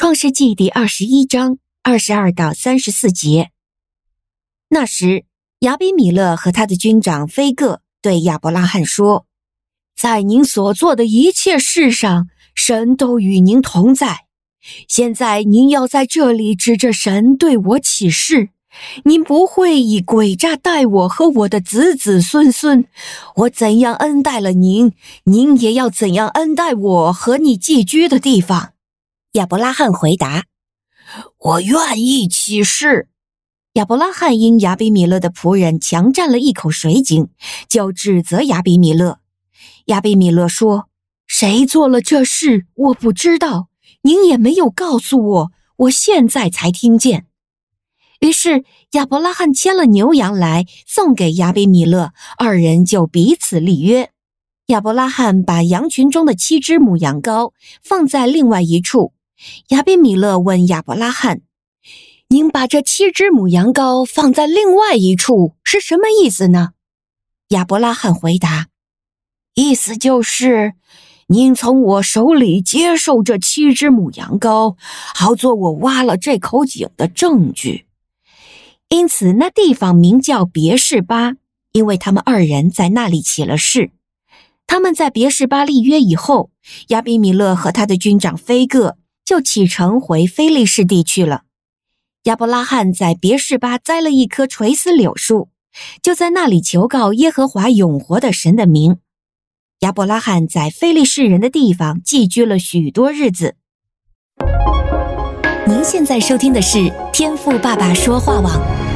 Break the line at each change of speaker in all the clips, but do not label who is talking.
创世纪第二十一章二十二到三十四节。那时，亚比米勒和他的军长非各对亚伯拉罕说：“在您所做的一切事上，神都与您同在。现在您要在这里指着神对我起誓，您不会以诡诈待我和我的子子孙孙。我怎样恩待了您，您也要怎样恩待我和你寄居的地方。”亚伯拉罕回答：“我愿意起誓。”亚伯拉罕因亚比米勒的仆人强占了一口水井，就指责亚比米勒。亚比米勒说：“谁做了这事？我不知道，您也没有告诉我，我现在才听见。”于是亚伯拉罕牵了牛羊来送给亚比米勒，二人就彼此立约。亚伯拉罕把羊群中的七只母羊羔放在另外一处。亚比米勒问亚伯拉罕：“您把这七只母羊羔放在另外一处是什么意思呢？”亚伯拉罕回答：“意思就是，您从我手里接受这七只母羊羔，好做我挖了这口井的证据。因此，那地方名叫别是巴，因为他们二人在那里起了誓。他们在别是巴立约以后，亚比米勒和他的军长非各。”就启程回非利士地去了。亚伯拉罕在别是巴栽了一棵垂丝柳树，就在那里求告耶和华永活的神的名。亚伯拉罕在非利士人的地方寄居了许多日子。您现在收听的是天赋爸爸说话网。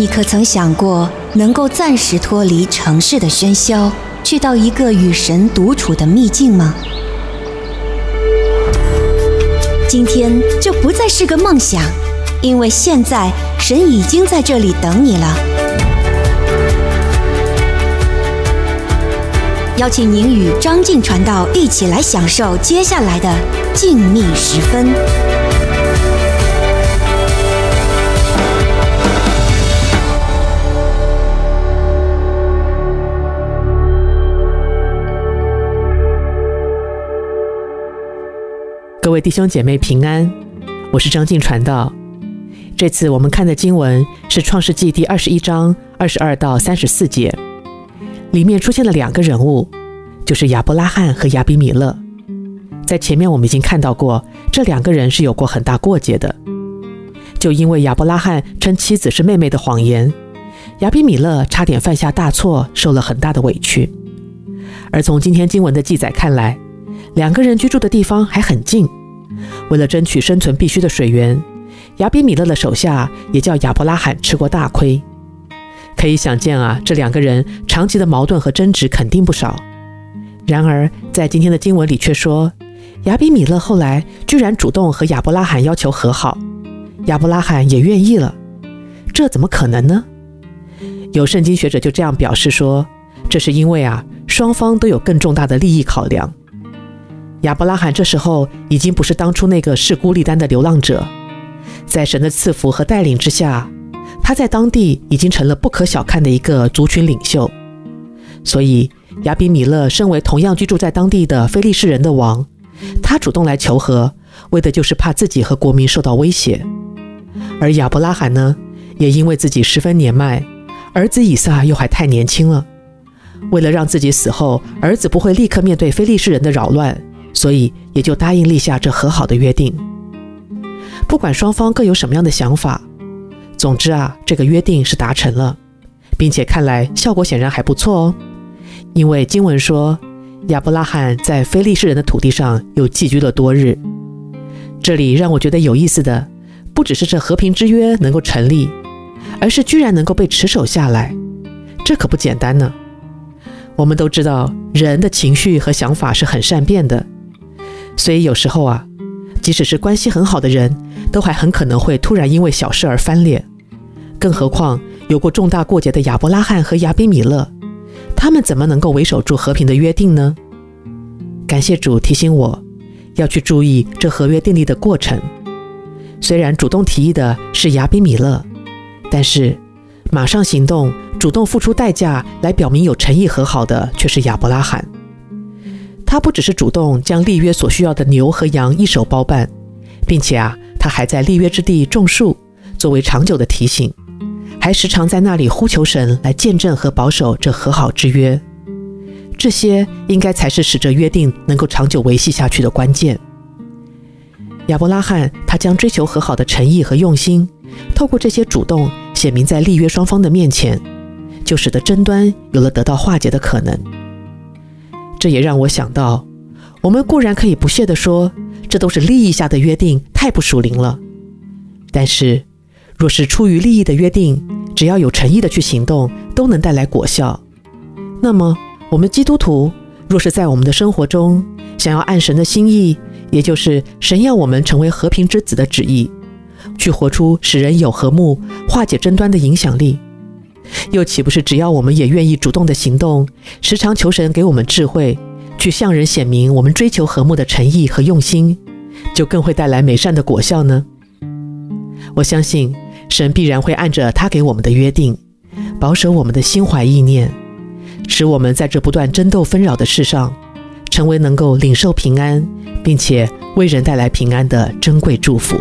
你可曾想过，能够暂时脱离城市的喧嚣，去到一个与神独处的秘境吗？今天就不再是个梦想，因为现在神已经在这里等你了。邀请您与张静传道一起来享受接下来的静谧时分。
各位弟兄姐妹平安，我是张静传道。这次我们看的经文是《创世纪》第二十一章二十二到三十四节，里面出现了两个人物，就是亚伯拉罕和亚比米勒。在前面我们已经看到过，这两个人是有过很大过节的，就因为亚伯拉罕称妻子是妹妹的谎言，亚比米勒差点犯下大错，受了很大的委屈。而从今天经文的记载看来，两个人居住的地方还很近。为了争取生存必须的水源，亚比米勒的手下也叫亚伯拉罕吃过大亏。可以想见啊，这两个人长期的矛盾和争执肯定不少。然而，在今天的经文里却说，亚比米勒后来居然主动和亚伯拉罕要求和好，亚伯拉罕也愿意了。这怎么可能呢？有圣经学者就这样表示说，这是因为啊，双方都有更重大的利益考量。亚伯拉罕这时候已经不是当初那个是孤力单的流浪者，在神的赐福和带领之下，他在当地已经成了不可小看的一个族群领袖。所以，亚比米勒身为同样居住在当地的非利士人的王，他主动来求和，为的就是怕自己和国民受到威胁。而亚伯拉罕呢，也因为自己十分年迈，儿子以撒又还太年轻了，为了让自己死后儿子不会立刻面对非利士人的扰乱。所以也就答应立下这和好的约定。不管双方各有什么样的想法，总之啊，这个约定是达成了，并且看来效果显然还不错哦。因为经文说，亚伯拉罕在非利士人的土地上又寄居了多日。这里让我觉得有意思的，不只是这和平之约能够成立，而是居然能够被持守下来，这可不简单呢。我们都知道，人的情绪和想法是很善变的。所以有时候啊，即使是关系很好的人，都还很可能会突然因为小事而翻脸。更何况有过重大过节的亚伯拉罕和亚比米勒，他们怎么能够维守住和平的约定呢？感谢主提醒我，要去注意这合约订立的过程。虽然主动提议的是亚比米勒，但是马上行动、主动付出代价来表明有诚意和好的却是亚伯拉罕。他不只是主动将立约所需要的牛和羊一手包办，并且啊，他还在立约之地种树，作为长久的提醒，还时常在那里呼求神来见证和保守这和好之约。这些应该才是使这约定能够长久维系下去的关键。亚伯拉罕他将追求和好的诚意和用心，透过这些主动显明在立约双方的面前，就使得争端有了得到化解的可能。这也让我想到，我们固然可以不屑地说，这都是利益下的约定，太不属灵了。但是，若是出于利益的约定，只要有诚意的去行动，都能带来果效。那么，我们基督徒若是在我们的生活中，想要按神的心意，也就是神要我们成为和平之子的旨意，去活出使人有和睦、化解争端的影响力。又岂不是只要我们也愿意主动的行动，时常求神给我们智慧，去向人显明我们追求和睦的诚意和用心，就更会带来美善的果效呢？我相信神必然会按着他给我们的约定，保守我们的心怀意念，使我们在这不断争斗纷扰的世上，成为能够领受平安，并且为人带来平安的珍贵祝福。